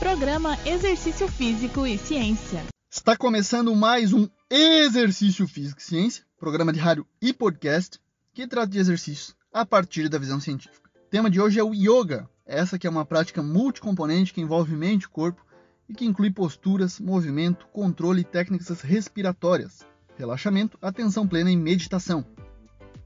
Programa Exercício Físico e Ciência. Está começando mais um Exercício Físico e Ciência, programa de rádio e podcast que trata de exercícios a partir da visão científica. O tema de hoje é o yoga, essa que é uma prática multicomponente que envolve mente e corpo e que inclui posturas, movimento, controle e técnicas respiratórias, relaxamento, atenção plena e meditação.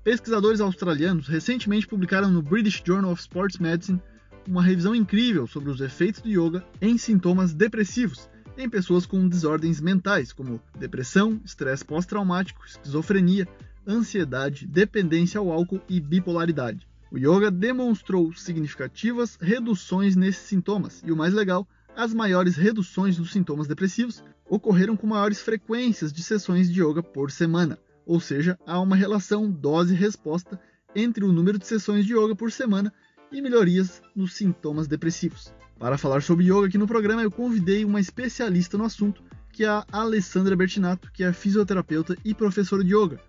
Pesquisadores australianos recentemente publicaram no British Journal of Sports Medicine uma revisão incrível sobre os efeitos do yoga em sintomas depressivos em pessoas com desordens mentais, como depressão, estresse pós-traumático, esquizofrenia, ansiedade, dependência ao álcool e bipolaridade. O yoga demonstrou significativas reduções nesses sintomas e, o mais legal, as maiores reduções dos sintomas depressivos ocorreram com maiores frequências de sessões de yoga por semana, ou seja, há uma relação dose-resposta entre o número de sessões de yoga por semana e melhorias nos sintomas depressivos. Para falar sobre yoga aqui no programa, eu convidei uma especialista no assunto, que é a Alessandra Bertinato, que é fisioterapeuta e professora de yoga.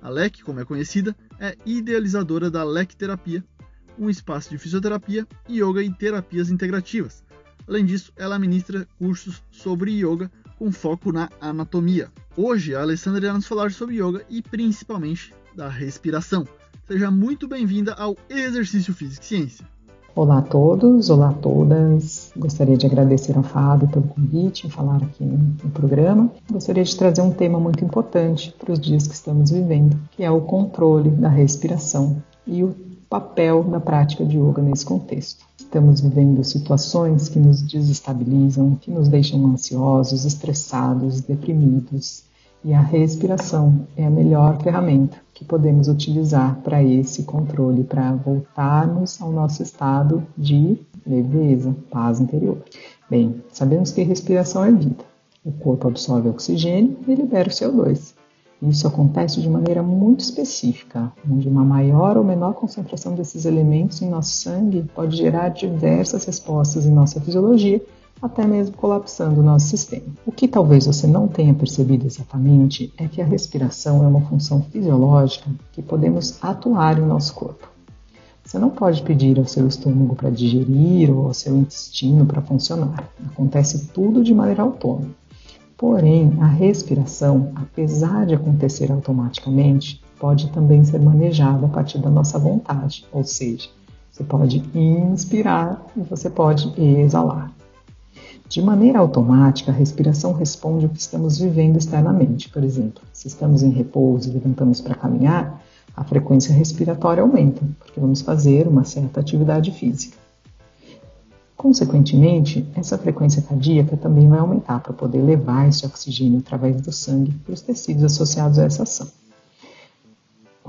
A LEC, como é conhecida, é idealizadora da LEC Terapia, um espaço de fisioterapia, yoga e terapias integrativas. Além disso, ela ministra cursos sobre yoga com foco na anatomia. Hoje, a Alessandra irá nos falar sobre yoga e principalmente da respiração. Seja muito bem-vinda ao Exercício Físico e Ciência. Olá a todos, olá a todas. Gostaria de agradecer ao Fábio pelo convite em falar aqui no, programa. Gostaria de trazer um tema muito importante para os dias que estamos vivendo, que é o controle da respiração e o papel da prática de yoga nesse contexto. Estamos vivendo situações que nos desestabilizam, que nos deixam ansiosos, estressados, deprimidos, e a respiração é a melhor ferramenta que podemos utilizar para esse controle, para voltarmos ao nosso estado de leveza, paz interior. Bem, sabemos que respiração é vida. O corpo absorve oxigênio e libera o CO2. Isso acontece de maneira muito específica, onde uma maior ou menor concentração desses elementos em nosso sangue pode gerar diversas respostas em nossa fisiologia até mesmo colapsando o nosso sistema. O que talvez você não tenha percebido exatamente é que a respiração é uma função fisiológica que podemos atuar em nosso corpo. Você não pode pedir ao seu estômago para digerir ou ao seu intestino para funcionar. Acontece tudo de maneira autônoma. Porém, a respiração, apesar de acontecer automaticamente, pode também ser manejada a partir da nossa vontade, ou seja, você pode inspirar e você pode exalar. De maneira automática, a respiração responde ao que estamos vivendo externamente. Por exemplo, se estamos em repouso e levantamos para caminhar, a frequência respiratória aumenta, porque vamos fazer uma certa atividade física. Consequentemente, essa frequência cardíaca também vai aumentar para poder levar esse oxigênio através do sangue para os tecidos associados a essa ação.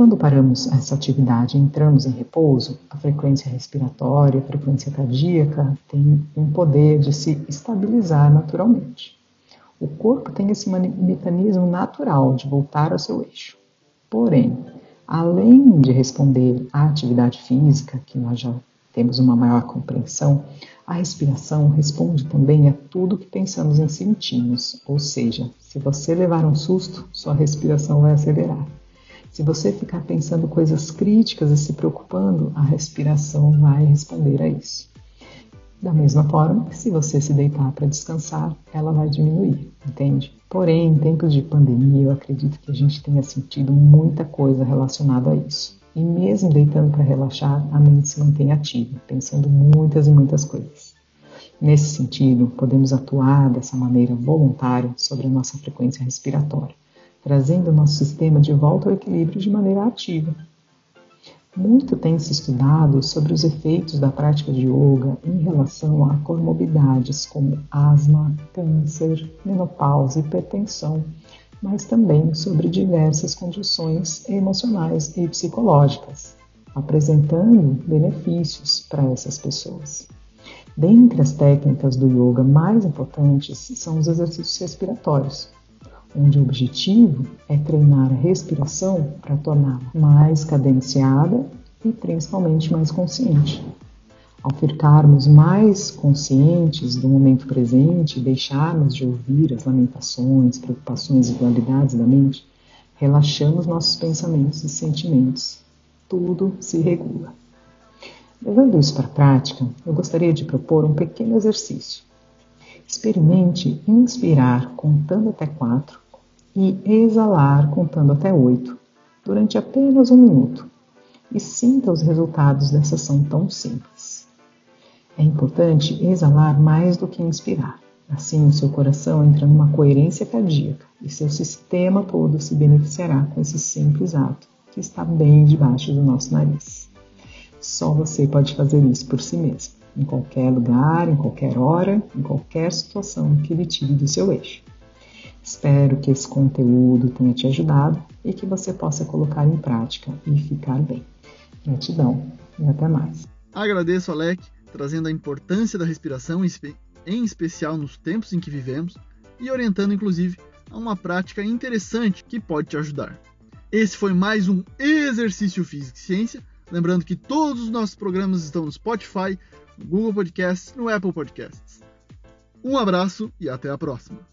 Quando paramos essa atividade e entramos em repouso, a frequência respiratória, a frequência cardíaca tem um poder de se estabilizar naturalmente. O corpo tem esse mecanismo natural de voltar ao seu eixo. Porém, além de responder à atividade física, que nós já temos uma maior compreensão, a respiração responde também a tudo que pensamos em sentimos, ou seja, se você levar um susto, sua respiração vai acelerar. Se você ficar pensando coisas críticas e se preocupando, a respiração vai responder a isso. Da mesma forma se você se deitar para descansar, ela vai diminuir, entende? Porém, em tempos de pandemia, eu acredito que a gente tenha sentido muita coisa relacionada a isso. E mesmo deitando para relaxar, a mente se mantém ativa, pensando muitas e muitas coisas. Nesse sentido, podemos atuar dessa maneira voluntária sobre a nossa frequência respiratória trazendo o nosso sistema de volta ao equilíbrio de maneira ativa. Muito tem se estudado sobre os efeitos da prática de yoga em relação a comorbidades como asma, câncer, menopausa, hipertensão, mas também sobre diversas condições emocionais e psicológicas, apresentando benefícios para essas pessoas. Dentre as técnicas do yoga mais importantes são os exercícios respiratórios, onde o objetivo é treinar a respiração para torná-la mais cadenciada e principalmente mais consciente. Ao ficarmos mais conscientes do momento presente deixarmos de ouvir as lamentações, preocupações e dualidades da mente, relaxamos nossos pensamentos e sentimentos. Tudo se regula. Levando isso para a prática, eu gostaria de propor um pequeno exercício Experimente inspirar contando até 4 e exalar contando até 8 durante apenas um minuto e sinta os resultados dessa ação tão simples. É importante exalar mais do que inspirar. Assim, seu coração entra numa coerência cardíaca e seu sistema todo se beneficiará com esse simples ato que está bem debaixo do nosso nariz. Só você pode fazer isso por si mesmo, em qualquer lugar, em qualquer hora, em qualquer situação que lhe tire do seu eixo. Espero que esse conteúdo tenha te ajudado e que você possa colocar em prática e ficar bem. Gratidão e até mais. Agradeço, Alec, trazendo a importância da respiração, em especial nos tempos em que vivemos, e orientando, inclusive, a uma prática interessante que pode te ajudar. Esse foi mais um Exercício Físico e Ciência. Lembrando que todos os nossos programas estão no Spotify, no Google Podcasts, no Apple Podcasts. Um abraço e até a próxima.